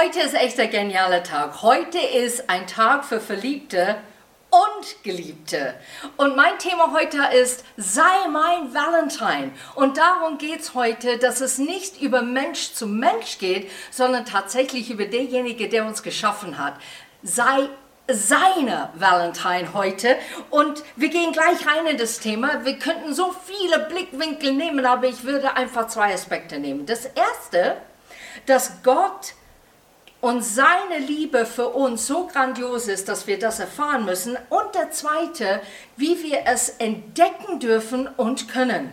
Heute ist echt ein genialer Tag. Heute ist ein Tag für Verliebte und Geliebte. Und mein Thema heute ist, sei mein Valentine. Und darum geht es heute, dass es nicht über Mensch zu Mensch geht, sondern tatsächlich über derjenige, der uns geschaffen hat. Sei seine Valentine heute. Und wir gehen gleich rein in das Thema. Wir könnten so viele Blickwinkel nehmen, aber ich würde einfach zwei Aspekte nehmen. Das erste, dass Gott und seine Liebe für uns so grandios ist, dass wir das erfahren müssen. Und der zweite, wie wir es entdecken dürfen und können.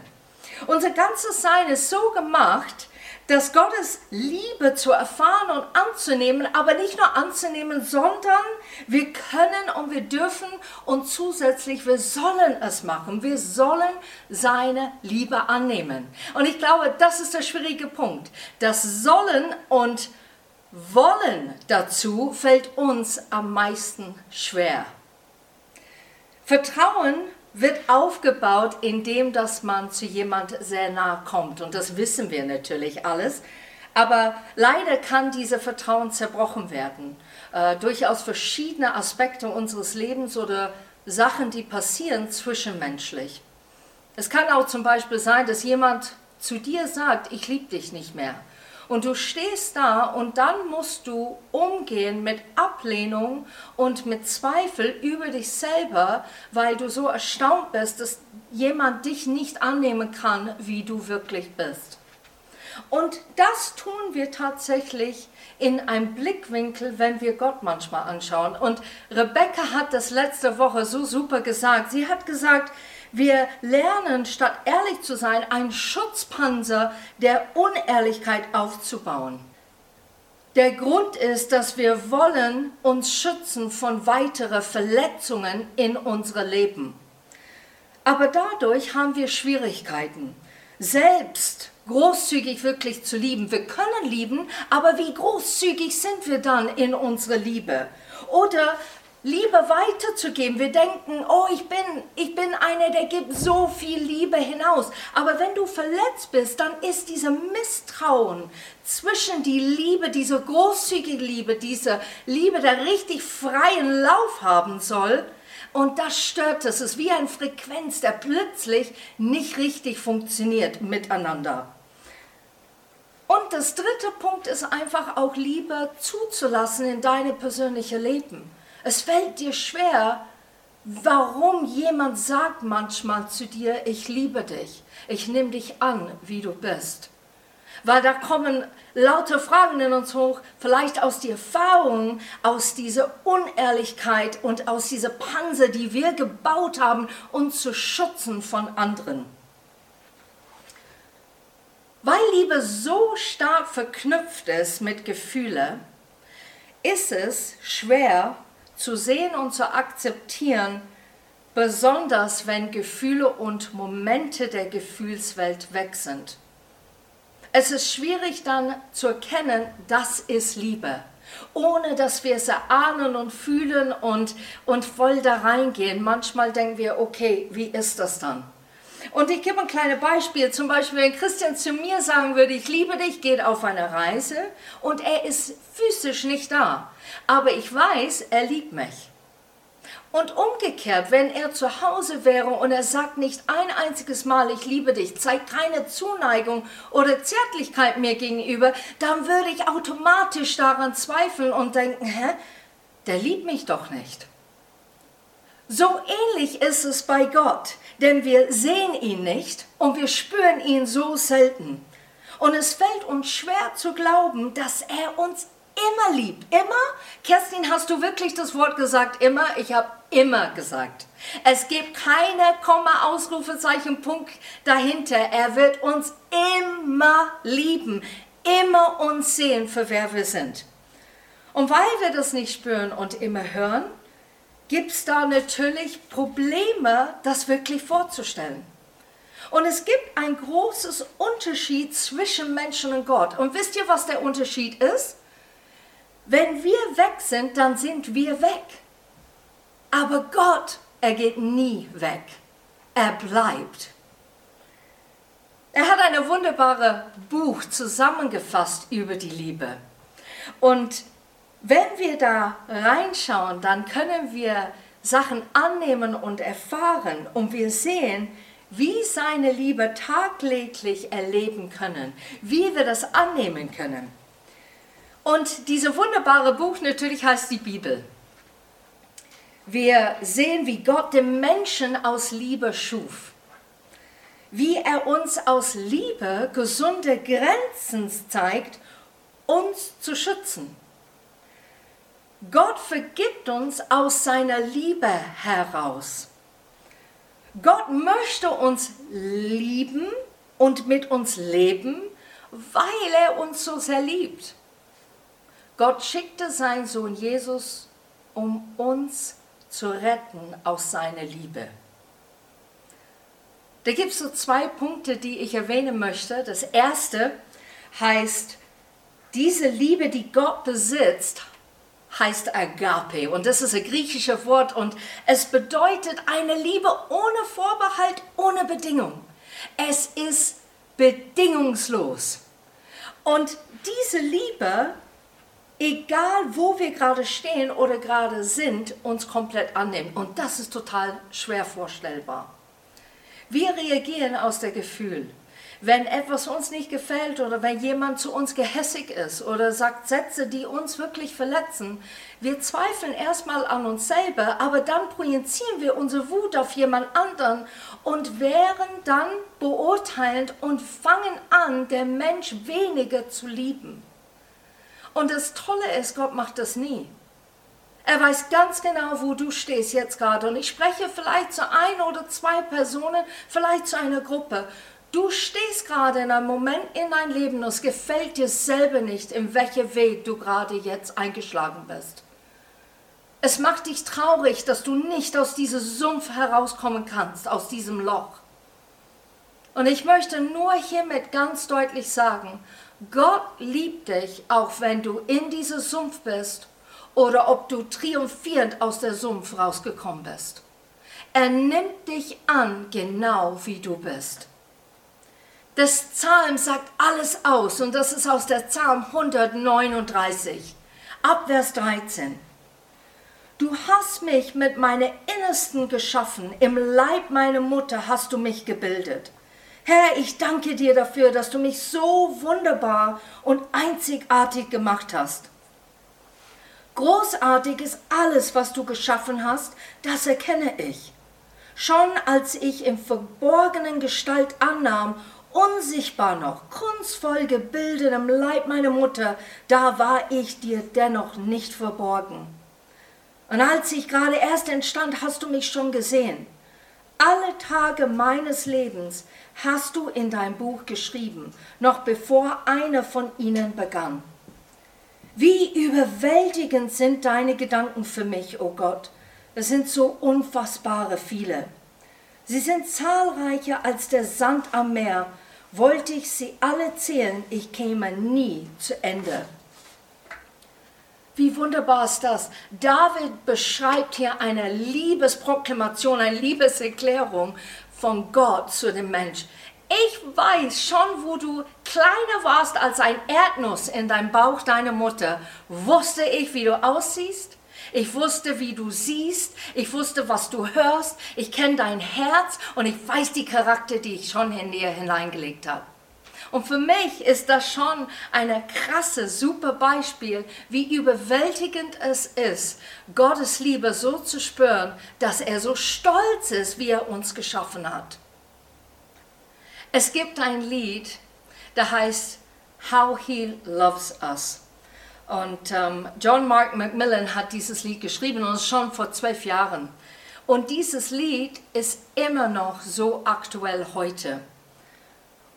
Unser ganzes Sein ist so gemacht, dass Gottes Liebe zu erfahren und anzunehmen, aber nicht nur anzunehmen, sondern wir können und wir dürfen und zusätzlich wir sollen es machen. Wir sollen seine Liebe annehmen. Und ich glaube, das ist der schwierige Punkt. Das sollen und wollen dazu fällt uns am meisten schwer. Vertrauen wird aufgebaut, indem dass man zu jemand sehr nahe kommt. Und das wissen wir natürlich alles. Aber leider kann dieser Vertrauen zerbrochen werden. Äh, durchaus verschiedene Aspekte unseres Lebens oder Sachen, die passieren zwischenmenschlich. Es kann auch zum Beispiel sein, dass jemand zu dir sagt, ich liebe dich nicht mehr. Und du stehst da und dann musst du umgehen mit Ablehnung und mit Zweifel über dich selber, weil du so erstaunt bist, dass jemand dich nicht annehmen kann, wie du wirklich bist. Und das tun wir tatsächlich in einem Blickwinkel, wenn wir Gott manchmal anschauen. Und Rebecca hat das letzte Woche so super gesagt. Sie hat gesagt, wir lernen, statt ehrlich zu sein, einen Schutzpanzer der Unehrlichkeit aufzubauen. Der Grund ist, dass wir wollen uns schützen von weiteren Verletzungen in unserem Leben. Aber dadurch haben wir Schwierigkeiten, selbst großzügig wirklich zu lieben. Wir können lieben, aber wie großzügig sind wir dann in unserer Liebe? Oder Liebe weiterzugeben. Wir denken, oh, ich bin, ich bin einer, der gibt so viel Liebe hinaus. Aber wenn du verletzt bist, dann ist dieser Misstrauen zwischen die Liebe, diese großzügige Liebe, diese Liebe, der richtig freien Lauf haben soll, und das stört es. Es ist wie eine Frequenz, der plötzlich nicht richtig funktioniert miteinander. Und das dritte Punkt ist einfach auch Liebe zuzulassen in deine persönliche Leben. Es fällt dir schwer, warum jemand sagt manchmal zu dir, ich liebe dich, ich nehme dich an, wie du bist. Weil da kommen lauter Fragen in uns hoch, vielleicht aus der Erfahrung, aus dieser Unehrlichkeit und aus dieser Panzer, die wir gebaut haben, uns zu schützen von anderen. Weil Liebe so stark verknüpft ist mit Gefühle, ist es schwer, zu sehen und zu akzeptieren, besonders wenn Gefühle und Momente der Gefühlswelt weg sind. Es ist schwierig dann zu erkennen, das ist Liebe, ohne dass wir es erahnen und fühlen und, und voll da reingehen. Manchmal denken wir, okay, wie ist das dann? Und ich gebe ein kleines Beispiel. Zum Beispiel, wenn Christian zu mir sagen würde, ich liebe dich, geht auf eine Reise und er ist physisch nicht da. Aber ich weiß, er liebt mich. Und umgekehrt, wenn er zu Hause wäre und er sagt nicht ein einziges Mal, ich liebe dich, zeigt keine Zuneigung oder Zärtlichkeit mir gegenüber, dann würde ich automatisch daran zweifeln und denken, hä, der liebt mich doch nicht. So ähnlich ist es bei Gott, denn wir sehen ihn nicht und wir spüren ihn so selten. Und es fällt uns schwer zu glauben, dass er uns immer liebt. Immer? Kerstin, hast du wirklich das Wort gesagt, immer? Ich habe immer gesagt. Es gibt keine Komma, Ausrufezeichen, Punkt dahinter. Er wird uns immer lieben, immer uns sehen, für wer wir sind. Und weil wir das nicht spüren und immer hören, gibt es da natürlich Probleme, das wirklich vorzustellen. Und es gibt ein großes Unterschied zwischen Menschen und Gott. Und wisst ihr, was der Unterschied ist? Wenn wir weg sind, dann sind wir weg. Aber Gott, er geht nie weg. Er bleibt. Er hat ein wunderbares Buch zusammengefasst über die Liebe. Und wenn wir da reinschauen, dann können wir Sachen annehmen und erfahren und wir sehen, wie seine Liebe tagtäglich erleben können, wie wir das annehmen können. Und dieses wunderbare Buch natürlich heißt die Bibel. Wir sehen, wie Gott den Menschen aus Liebe schuf, wie er uns aus Liebe gesunde Grenzen zeigt, uns zu schützen. Gott vergibt uns aus seiner Liebe heraus. Gott möchte uns lieben und mit uns leben, weil er uns so sehr liebt. Gott schickte seinen Sohn Jesus, um uns zu retten aus seiner Liebe. Da gibt es so zwei Punkte, die ich erwähnen möchte. Das erste heißt, diese Liebe, die Gott besitzt, heißt Agape und das ist ein griechisches Wort und es bedeutet eine Liebe ohne Vorbehalt, ohne Bedingung. Es ist bedingungslos. Und diese Liebe, egal wo wir gerade stehen oder gerade sind, uns komplett annimmt. Und das ist total schwer vorstellbar. Wir reagieren aus der Gefühl wenn etwas uns nicht gefällt oder wenn jemand zu uns gehässig ist oder sagt Sätze, die uns wirklich verletzen, wir zweifeln erstmal an uns selber, aber dann projizieren wir unsere Wut auf jemand anderen und wären dann beurteilend und fangen an, der Mensch weniger zu lieben. Und das Tolle ist, Gott macht das nie. Er weiß ganz genau, wo du stehst jetzt gerade. Und ich spreche vielleicht zu ein oder zwei Personen, vielleicht zu einer Gruppe. Du stehst gerade in einem Moment in dein Leben und es gefällt dir selber nicht, in welcher Weg du gerade jetzt eingeschlagen bist. Es macht dich traurig, dass du nicht aus diesem Sumpf herauskommen kannst, aus diesem Loch. Und ich möchte nur hiermit ganz deutlich sagen, Gott liebt dich, auch wenn du in diesem Sumpf bist oder ob du triumphierend aus der Sumpf rausgekommen bist. Er nimmt dich an, genau wie du bist. Das Psalm sagt alles aus und das ist aus der Psalm 139, Abvers 13. Du hast mich mit meiner Innersten geschaffen, im Leib meiner Mutter hast du mich gebildet. Herr, ich danke dir dafür, dass du mich so wunderbar und einzigartig gemacht hast. Großartig ist alles, was du geschaffen hast, das erkenne ich. Schon als ich im verborgenen Gestalt annahm unsichtbar noch, kunstvoll gebildet im Leib meiner Mutter, da war ich dir dennoch nicht verborgen. Und als ich gerade erst entstand, hast du mich schon gesehen. Alle Tage meines Lebens hast du in dein Buch geschrieben, noch bevor einer von ihnen begann. Wie überwältigend sind deine Gedanken für mich, o oh Gott. Es sind so unfassbare viele. Sie sind zahlreicher als der Sand am Meer wollte ich sie alle zählen, ich käme nie zu Ende. Wie wunderbar ist das? David beschreibt hier eine Liebesproklamation, eine Liebeserklärung von Gott zu dem Mensch. Ich weiß schon, wo du kleiner warst als ein Erdnuss in deinem Bauch deiner Mutter, wusste ich, wie du aussiehst, ich wusste, wie du siehst. Ich wusste, was du hörst. Ich kenne dein Herz und ich weiß die Charakter, die ich schon in dir hineingelegt habe. Und für mich ist das schon ein krasse, super Beispiel, wie überwältigend es ist, Gottes Liebe so zu spüren, dass er so stolz ist, wie er uns geschaffen hat. Es gibt ein Lied, das heißt How He Loves Us. Und ähm, John Mark Macmillan hat dieses Lied geschrieben und schon vor zwölf Jahren. Und dieses Lied ist immer noch so aktuell heute.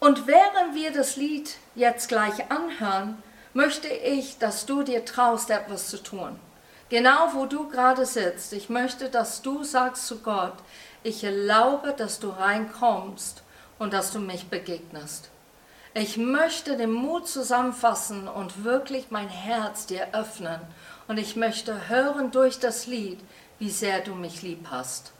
Und während wir das Lied jetzt gleich anhören, möchte ich, dass du dir traust, etwas zu tun. Genau wo du gerade sitzt. Ich möchte, dass du sagst zu Gott, ich erlaube, dass du reinkommst und dass du mich begegnest. Ich möchte den Mut zusammenfassen und wirklich mein Herz dir öffnen. Und ich möchte hören durch das Lied, wie sehr du mich lieb hast.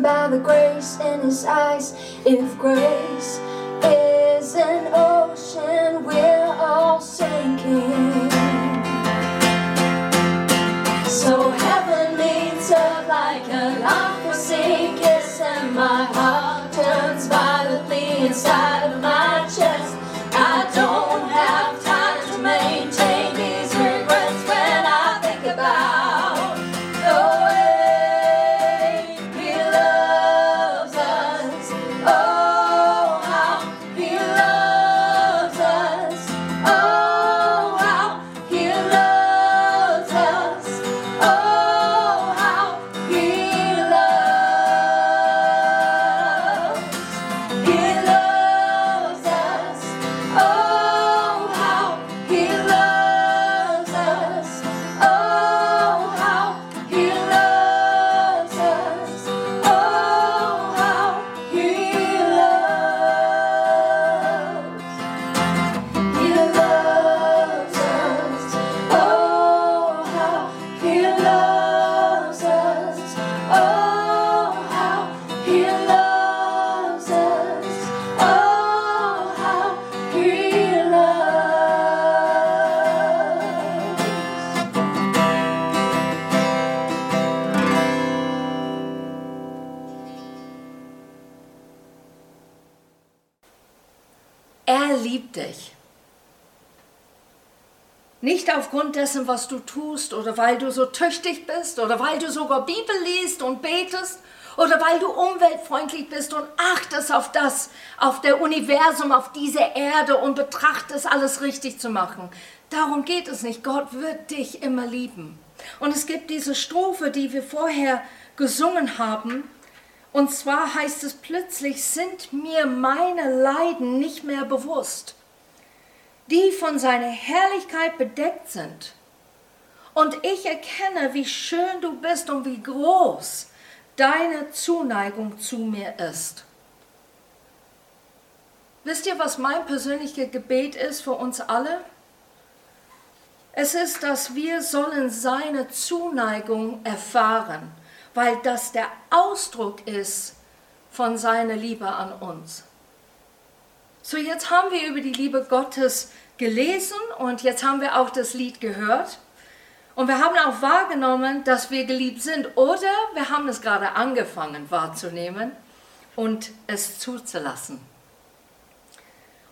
By the grace in his eyes. If grace is an ocean, we're all sinking. Dessen, was du tust oder weil du so tüchtig bist oder weil du sogar Bibel liest und betest oder weil du umweltfreundlich bist und achtest auf das, auf der Universum, auf diese Erde und betrachtest alles richtig zu machen. Darum geht es nicht. Gott wird dich immer lieben. Und es gibt diese Strophe, die wir vorher gesungen haben. Und zwar heißt es plötzlich, sind mir meine Leiden nicht mehr bewusst die von seiner Herrlichkeit bedeckt sind. Und ich erkenne, wie schön du bist und wie groß deine Zuneigung zu mir ist. Wisst ihr, was mein persönliches Gebet ist für uns alle? Es ist, dass wir sollen seine Zuneigung erfahren, weil das der Ausdruck ist von seiner Liebe an uns. So, jetzt haben wir über die Liebe Gottes gelesen und jetzt haben wir auch das Lied gehört. Und wir haben auch wahrgenommen, dass wir geliebt sind oder wir haben es gerade angefangen wahrzunehmen und es zuzulassen.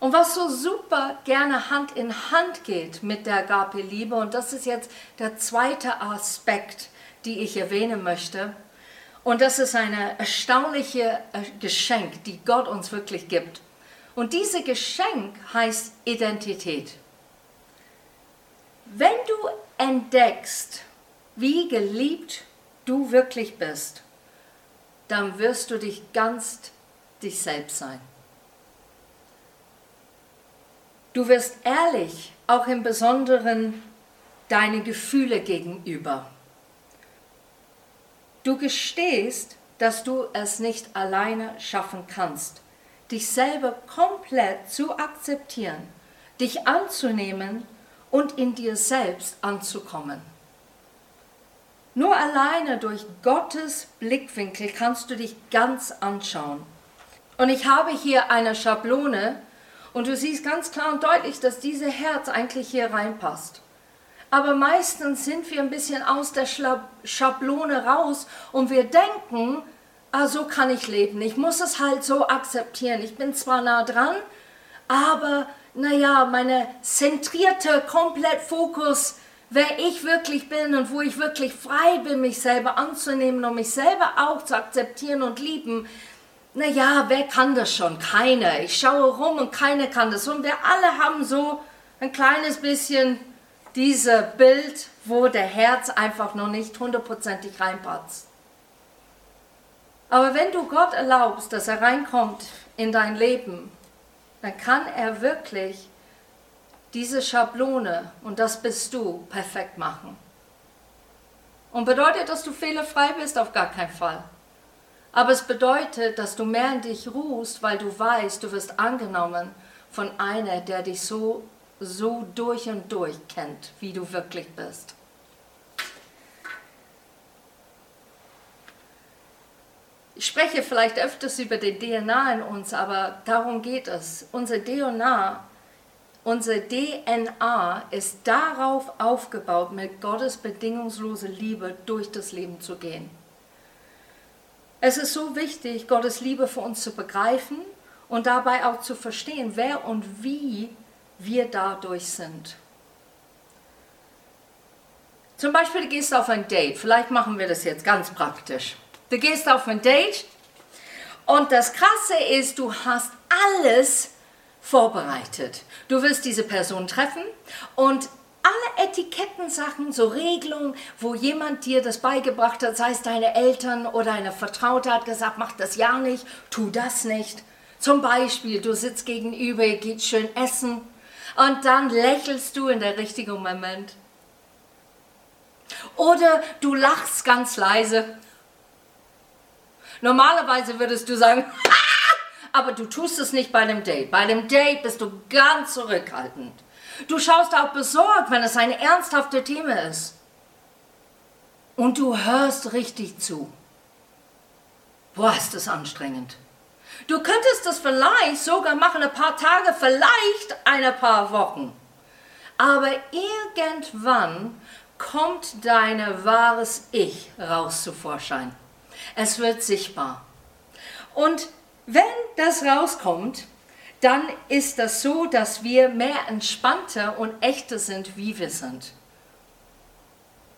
Und was so super gerne Hand in Hand geht mit der Agape-Liebe, und das ist jetzt der zweite Aspekt, die ich erwähnen möchte, und das ist eine erstaunliche äh, Geschenk, die Gott uns wirklich gibt. Und dieses Geschenk heißt Identität. Wenn du entdeckst, wie geliebt du wirklich bist, dann wirst du dich ganz dich selbst sein. Du wirst ehrlich, auch im Besonderen deine Gefühle gegenüber. Du gestehst, dass du es nicht alleine schaffen kannst dich selber komplett zu akzeptieren, dich anzunehmen und in dir selbst anzukommen. Nur alleine durch Gottes Blickwinkel kannst du dich ganz anschauen. Und ich habe hier eine Schablone und du siehst ganz klar und deutlich, dass dieses Herz eigentlich hier reinpasst. Aber meistens sind wir ein bisschen aus der Schablone raus und wir denken, ah, so kann ich leben. Ich muss es halt so akzeptieren. Ich bin zwar nah dran, aber naja, meine zentrierte komplett Fokus, wer ich wirklich bin und wo ich wirklich frei bin, mich selber anzunehmen und mich selber auch zu akzeptieren und lieben. Naja, wer kann das schon? Keiner. Ich schaue rum und keiner kann das. Und wir alle haben so ein kleines bisschen dieses Bild, wo der Herz einfach noch nicht hundertprozentig reinpasst. Aber wenn du Gott erlaubst, dass er reinkommt in dein Leben, dann kann er wirklich diese Schablone, und das bist du, perfekt machen. Und bedeutet, dass du fehlerfrei bist? Auf gar keinen Fall. Aber es bedeutet, dass du mehr in dich ruhst, weil du weißt, du wirst angenommen von einer, der dich so, so durch und durch kennt, wie du wirklich bist. Ich spreche vielleicht öfters über die DNA in uns, aber darum geht es. Unser DNA, unsere DNA ist darauf aufgebaut, mit Gottes bedingungslose Liebe durch das Leben zu gehen. Es ist so wichtig, Gottes Liebe für uns zu begreifen und dabei auch zu verstehen, wer und wie wir dadurch sind. Zum Beispiel, du gehst auf ein Date. Vielleicht machen wir das jetzt ganz praktisch. Du gehst auf ein Date und das Krasse ist, du hast alles vorbereitet. Du wirst diese Person treffen und alle Etikettensachen, so Regelungen, wo jemand dir das beigebracht hat, sei es deine Eltern oder eine Vertraute hat gesagt, mach das ja nicht, tu das nicht. Zum Beispiel, du sitzt gegenüber, ihr geht schön essen und dann lächelst du in der richtigen Moment. Oder du lachst ganz leise Normalerweise würdest du sagen, aber du tust es nicht bei einem Date. Bei einem Date bist du ganz zurückhaltend. Du schaust auch besorgt, wenn es ein ernsthaftes Thema ist. Und du hörst richtig zu. Boah, ist das anstrengend. Du könntest das vielleicht sogar machen, ein paar Tage, vielleicht ein paar Wochen. Aber irgendwann kommt dein wahres Ich raus zu Vorschein. Es wird sichtbar. Und wenn das rauskommt, dann ist das so, dass wir mehr entspannter und echter sind, wie wir sind.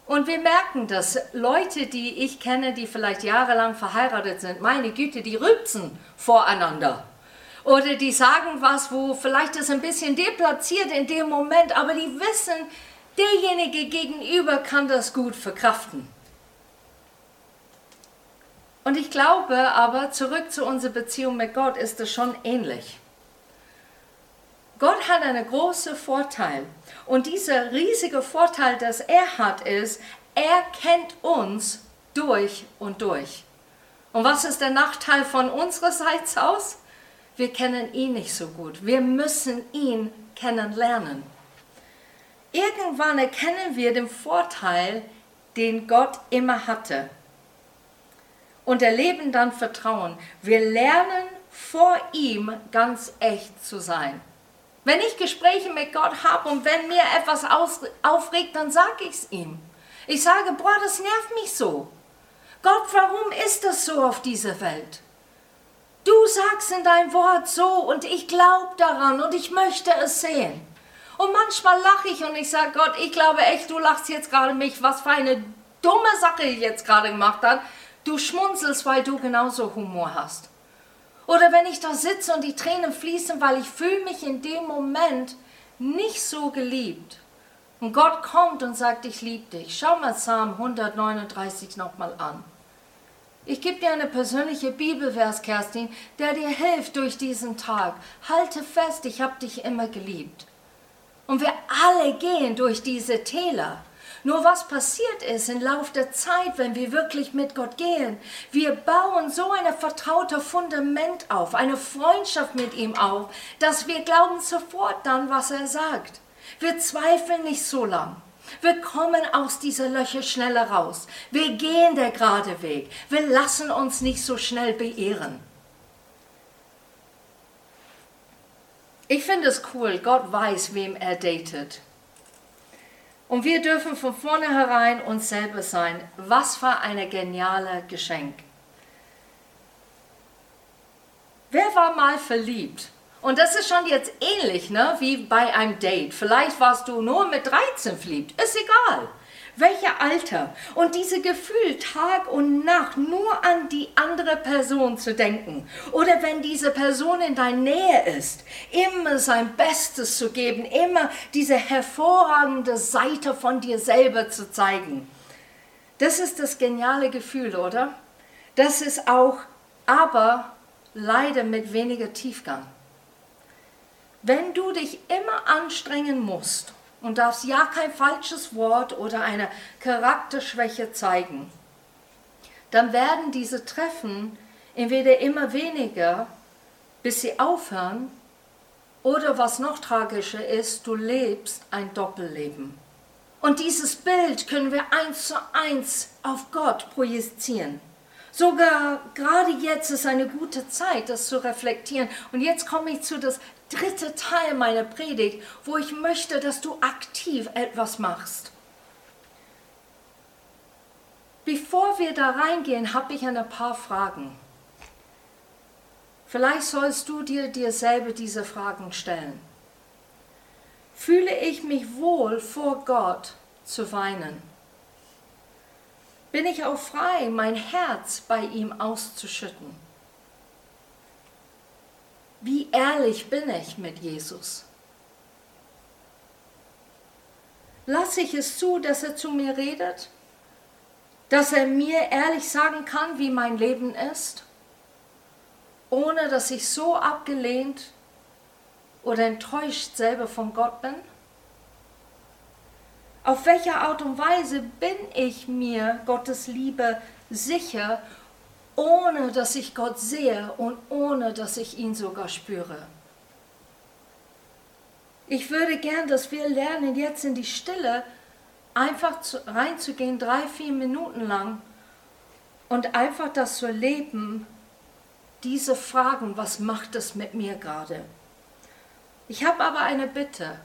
Und wir merken dass Leute, die ich kenne, die vielleicht jahrelang verheiratet sind, meine Güte, die rülpsen voreinander. Oder die sagen was, wo vielleicht ist ein bisschen deplatziert in dem Moment, aber die wissen, derjenige gegenüber kann das gut verkraften. Und ich glaube aber, zurück zu unserer Beziehung mit Gott ist es schon ähnlich. Gott hat einen großen Vorteil. Und dieser riesige Vorteil, das er hat, ist, er kennt uns durch und durch. Und was ist der Nachteil von unserer aus? Wir kennen ihn nicht so gut. Wir müssen ihn kennenlernen. Irgendwann erkennen wir den Vorteil, den Gott immer hatte und erleben dann Vertrauen. Wir lernen vor ihm ganz echt zu sein. Wenn ich Gespräche mit Gott habe und wenn mir etwas aufregt, dann sage ich es ihm. Ich sage, boah, das nervt mich so. Gott, warum ist das so auf dieser Welt? Du sagst in dein Wort so und ich glaube daran und ich möchte es sehen. Und manchmal lache ich und ich sage, Gott, ich glaube echt, du lachst jetzt gerade mich, was für eine dumme Sache ich jetzt gerade gemacht habe. Du schmunzelst, weil du genauso Humor hast. Oder wenn ich da sitze und die Tränen fließen, weil ich fühle mich in dem Moment nicht so geliebt. Und Gott kommt und sagt, ich liebe dich. Schau mal Psalm 139 nochmal an. Ich gebe dir eine persönliche Bibelvers, Kerstin, der dir hilft durch diesen Tag. Halte fest, ich habe dich immer geliebt. Und wir alle gehen durch diese Täler. Nur was passiert ist im Lauf der Zeit, wenn wir wirklich mit Gott gehen, wir bauen so ein vertrautes Fundament auf, eine Freundschaft mit ihm auf, dass wir glauben sofort dann, was er sagt. Wir zweifeln nicht so lang. Wir kommen aus dieser Löcher schneller raus. Wir gehen der gerade Weg. Wir lassen uns nicht so schnell beirren. Ich finde es cool, Gott weiß, wem er datet. Und wir dürfen von vornherein uns selber sein. Was für ein geniales Geschenk. Wer war mal verliebt Und das ist schon jetzt ähnlich, ne, wie bei einem Date. Vielleicht warst du nur mit 13 verliebt, ist egal. Welcher Alter? Und diese Gefühl, Tag und Nacht nur an die andere Person zu denken. Oder wenn diese Person in deiner Nähe ist, immer sein Bestes zu geben, immer diese hervorragende Seite von dir selber zu zeigen. Das ist das geniale Gefühl, oder? Das ist auch, aber leider mit weniger Tiefgang. Wenn du dich immer anstrengen musst und darfst ja kein falsches Wort oder eine Charakterschwäche zeigen, dann werden diese Treffen entweder immer weniger, bis sie aufhören, oder was noch tragischer ist, du lebst ein Doppelleben. Und dieses Bild können wir eins zu eins auf Gott projizieren. Sogar gerade jetzt ist eine gute Zeit, das zu reflektieren. Und jetzt komme ich zu das dritte Teil meiner Predigt, wo ich möchte, dass du aktiv etwas machst. Bevor wir da reingehen, habe ich ein paar Fragen. Vielleicht sollst du dir dir selber diese Fragen stellen. Fühle ich mich wohl vor Gott zu weinen? Bin ich auch frei, mein Herz bei ihm auszuschütten? Wie ehrlich bin ich mit Jesus? Lasse ich es zu, dass er zu mir redet? Dass er mir ehrlich sagen kann, wie mein Leben ist? Ohne dass ich so abgelehnt oder enttäuscht selber von Gott bin? Auf welche Art und Weise bin ich mir Gottes Liebe sicher ohne dass ich Gott sehe und ohne dass ich ihn sogar spüre. Ich würde gern, dass wir lernen, jetzt in die Stille einfach zu, reinzugehen, drei, vier Minuten lang und einfach das zu erleben, diese Fragen, was macht es mit mir gerade? Ich habe aber eine Bitte.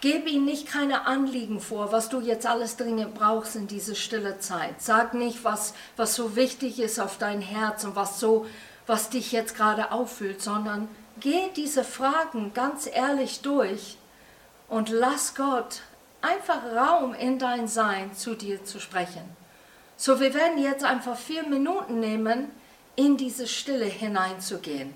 Gib ihm nicht keine Anliegen vor, was du jetzt alles dringend brauchst in diese stille Zeit. Sag nicht, was, was so wichtig ist auf dein Herz und was so, was dich jetzt gerade auffüllt, sondern geh diese Fragen ganz ehrlich durch und lass Gott einfach Raum in dein Sein zu dir zu sprechen. So, wir werden jetzt einfach vier Minuten nehmen, in diese Stille hineinzugehen.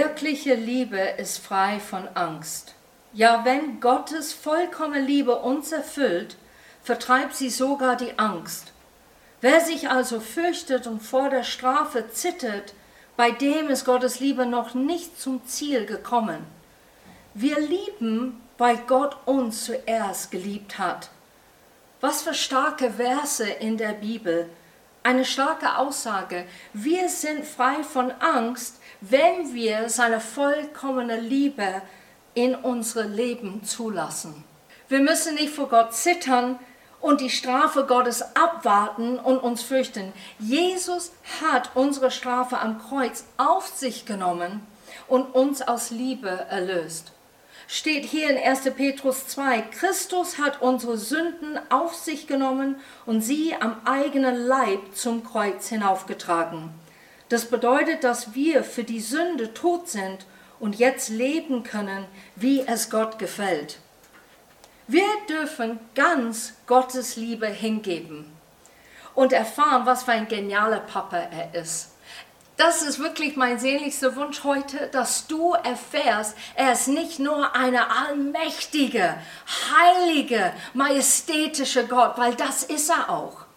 Wirkliche Liebe ist frei von Angst. Ja, wenn Gottes vollkommene Liebe uns erfüllt, vertreibt sie sogar die Angst. Wer sich also fürchtet und vor der Strafe zittert, bei dem ist Gottes Liebe noch nicht zum Ziel gekommen. Wir lieben, weil Gott uns zuerst geliebt hat. Was für starke Verse in der Bibel. Eine starke Aussage. Wir sind frei von Angst, wenn wir seine vollkommene Liebe in unsere Leben zulassen. Wir müssen nicht vor Gott zittern und die Strafe Gottes abwarten und uns fürchten. Jesus hat unsere Strafe am Kreuz auf sich genommen und uns aus Liebe erlöst. Steht hier in 1. Petrus 2, Christus hat unsere Sünden auf sich genommen und sie am eigenen Leib zum Kreuz hinaufgetragen. Das bedeutet, dass wir für die Sünde tot sind und jetzt leben können, wie es Gott gefällt. Wir dürfen ganz Gottes Liebe hingeben und erfahren, was für ein genialer Papa er ist. Das ist wirklich mein sehnlichster Wunsch heute, dass du erfährst, er ist nicht nur eine allmächtige, heilige, majestätische Gott, weil das ist er auch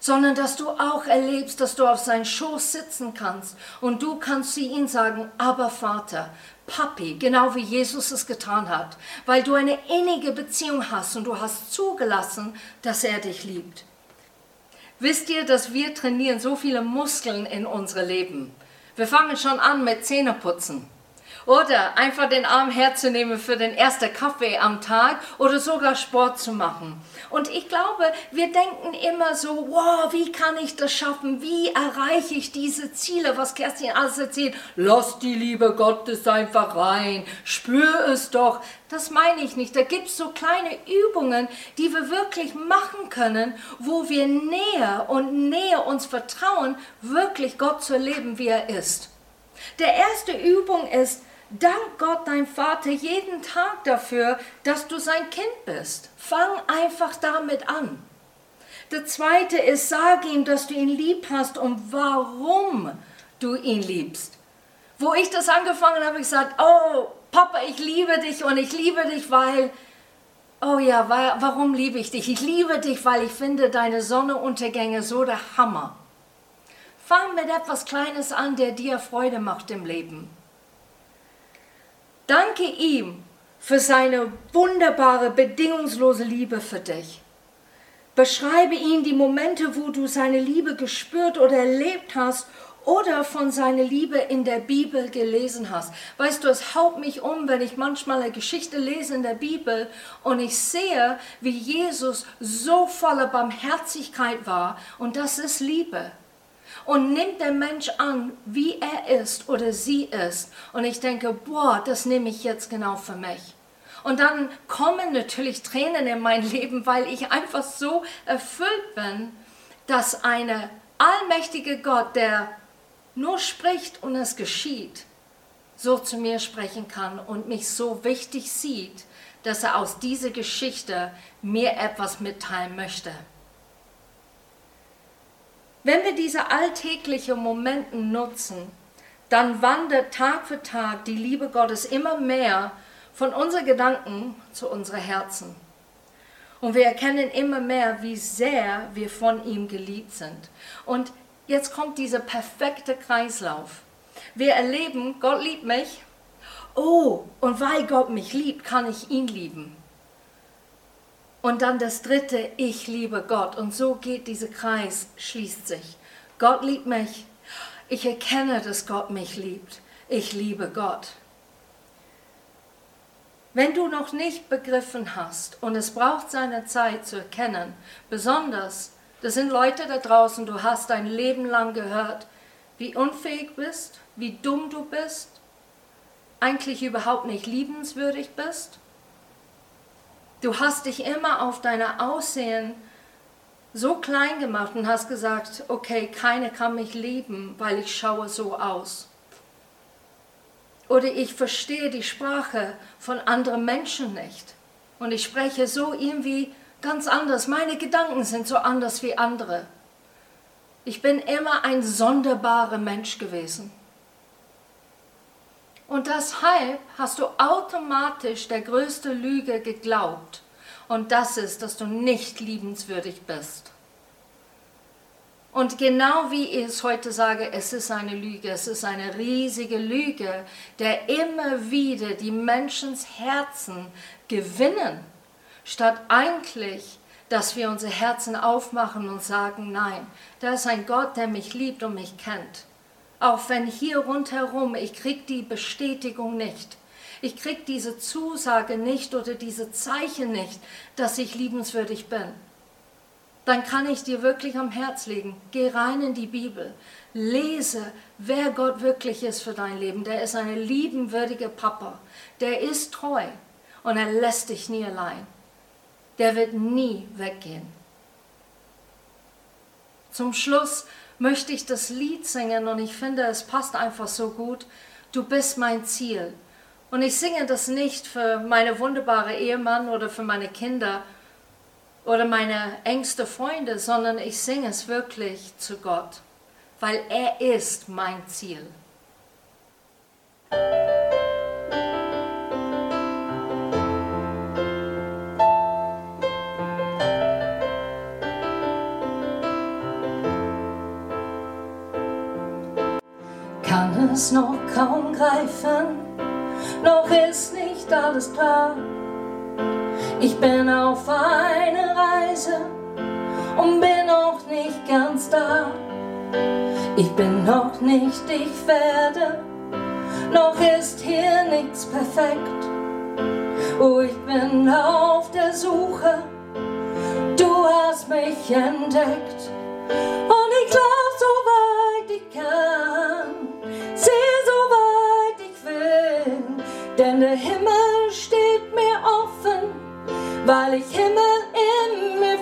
sondern dass du auch erlebst, dass du auf seinen Schoß sitzen kannst und du kannst zu ihm sagen, aber Vater, Papi, genau wie Jesus es getan hat, weil du eine innige Beziehung hast und du hast zugelassen, dass er dich liebt. Wisst ihr, dass wir trainieren so viele Muskeln in unserem Leben? Wir fangen schon an mit Zähneputzen. Oder einfach den Arm herzunehmen für den ersten Kaffee am Tag oder sogar Sport zu machen. Und ich glaube, wir denken immer so, wow, wie kann ich das schaffen? Wie erreiche ich diese Ziele, was Kerstin alles erzählt? Lass die Liebe Gottes einfach rein, spür es doch. Das meine ich nicht. Da gibt es so kleine Übungen, die wir wirklich machen können, wo wir näher und näher uns vertrauen, wirklich Gott zu erleben, wie er ist. Der erste Übung ist, Dank Gott, dein Vater, jeden Tag dafür, dass du sein Kind bist. Fang einfach damit an. Der zweite ist, sag ihm, dass du ihn lieb hast und warum du ihn liebst. Wo ich das angefangen habe, ich gesagt, oh, Papa, ich liebe dich und ich liebe dich, weil, oh ja, warum liebe ich dich? Ich liebe dich, weil ich finde deine Sonnenuntergänge so der Hammer. Fang mit etwas Kleines an, der dir Freude macht im Leben. Danke ihm für seine wunderbare, bedingungslose Liebe für dich. Beschreibe ihm die Momente, wo du seine Liebe gespürt oder erlebt hast oder von seiner Liebe in der Bibel gelesen hast. Weißt du, es haut mich um, wenn ich manchmal eine Geschichte lese in der Bibel und ich sehe, wie Jesus so voller Barmherzigkeit war und das ist Liebe und nimmt der Mensch an, wie er ist oder sie ist. Und ich denke, boah, das nehme ich jetzt genau für mich. Und dann kommen natürlich Tränen in mein Leben, weil ich einfach so erfüllt bin, dass eine allmächtige Gott, der nur spricht und es geschieht, so zu mir sprechen kann und mich so wichtig sieht, dass er aus dieser Geschichte mir etwas mitteilen möchte. Wenn wir diese alltäglichen Momente nutzen, dann wandert Tag für Tag die Liebe Gottes immer mehr von unseren Gedanken zu unseren Herzen. Und wir erkennen immer mehr, wie sehr wir von ihm geliebt sind. Und jetzt kommt dieser perfekte Kreislauf. Wir erleben, Gott liebt mich. Oh, und weil Gott mich liebt, kann ich ihn lieben. Und dann das dritte, ich liebe Gott. Und so geht dieser Kreis, schließt sich. Gott liebt mich. Ich erkenne, dass Gott mich liebt. Ich liebe Gott. Wenn du noch nicht begriffen hast und es braucht seine Zeit zu erkennen, besonders, das sind Leute da draußen, du hast dein Leben lang gehört, wie unfähig bist, wie dumm du bist, eigentlich überhaupt nicht liebenswürdig bist, Du hast dich immer auf deine Aussehen so klein gemacht und hast gesagt, okay, keiner kann mich lieben, weil ich schaue so aus. Oder ich verstehe die Sprache von anderen Menschen nicht. Und ich spreche so irgendwie ganz anders. Meine Gedanken sind so anders wie andere. Ich bin immer ein sonderbarer Mensch gewesen. Und deshalb hast du automatisch der größte Lüge geglaubt. Und das ist, dass du nicht liebenswürdig bist. Und genau wie ich es heute sage, es ist eine Lüge, es ist eine riesige Lüge, der immer wieder die Menschens Herzen gewinnen, statt eigentlich, dass wir unsere Herzen aufmachen und sagen, nein, da ist ein Gott, der mich liebt und mich kennt. Auch wenn hier rundherum, ich krieg die Bestätigung nicht. Ich krieg diese Zusage nicht oder diese Zeichen nicht, dass ich liebenswürdig bin dann kann ich dir wirklich am Herz legen. Geh rein in die Bibel. Lese, wer Gott wirklich ist für dein Leben. Der ist eine liebenwürdige Papa. Der ist treu und er lässt dich nie allein. Der wird nie weggehen. Zum Schluss möchte ich das Lied singen und ich finde, es passt einfach so gut. Du bist mein Ziel. Und ich singe das nicht für meine wunderbare Ehemann oder für meine Kinder, oder meine engste Freunde, sondern ich singe es wirklich zu Gott, weil er ist mein Ziel. Es noch kaum greifen, noch ist nicht alles klar ich bin auf einer Reise und bin noch nicht ganz da. Ich bin noch nicht, ich werde, noch ist hier nichts perfekt. Oh, ich bin auf der Suche, du hast mich entdeckt. Und ich lauf so weit ich kann, denn der Himmel steht mir offen weil ich Himmel in mir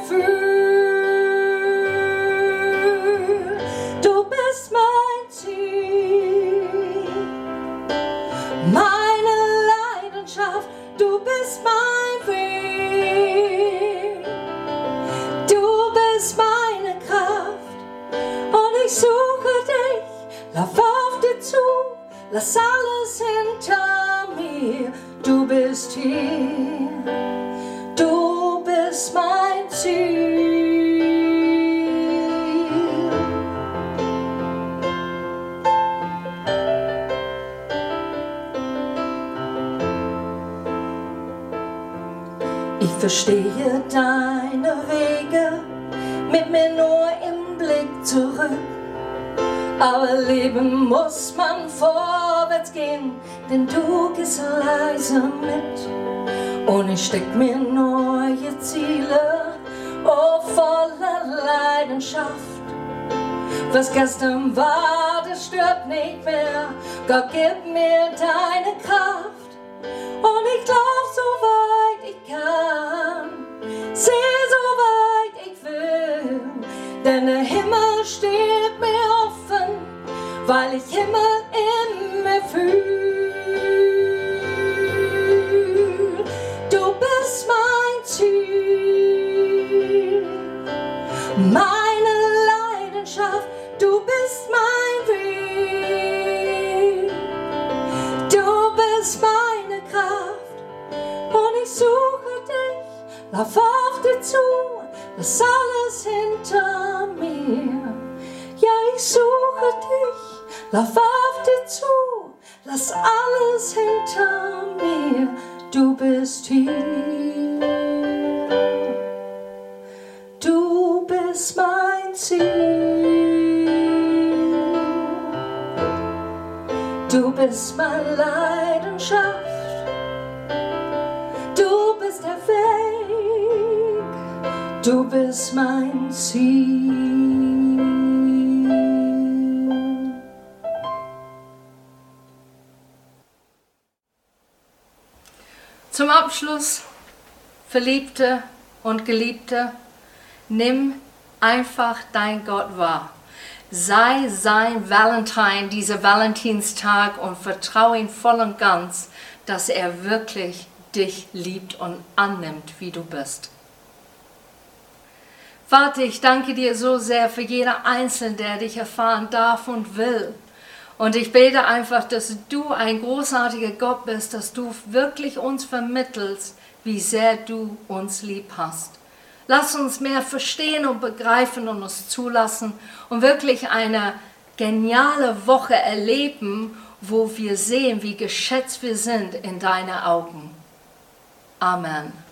denn du gehst leise mit. Und ich steck mir neue Ziele, oh voller Leidenschaft. Was gestern war, das stört nicht mehr. Gott, gib mir deine Kraft. Und ich lauf so weit ich kann, seh so weit ich will. Denn der Himmel steht mir offen, weil ich Himmel in mir fühle. Du bist mein Ziel. Zum Abschluss, Verliebte und Geliebte, nimm einfach dein Gott wahr. Sei sein Valentine, dieser Valentinstag und vertraue ihm voll und ganz, dass er wirklich dich liebt und annimmt, wie du bist. Vater, ich danke dir so sehr für jeder Einzelne, der dich erfahren darf und will. Und ich bete einfach, dass du ein großartiger Gott bist, dass du wirklich uns vermittelst, wie sehr du uns lieb hast. Lass uns mehr verstehen und begreifen und uns zulassen und wirklich eine geniale Woche erleben, wo wir sehen, wie geschätzt wir sind in deinen Augen. Amen.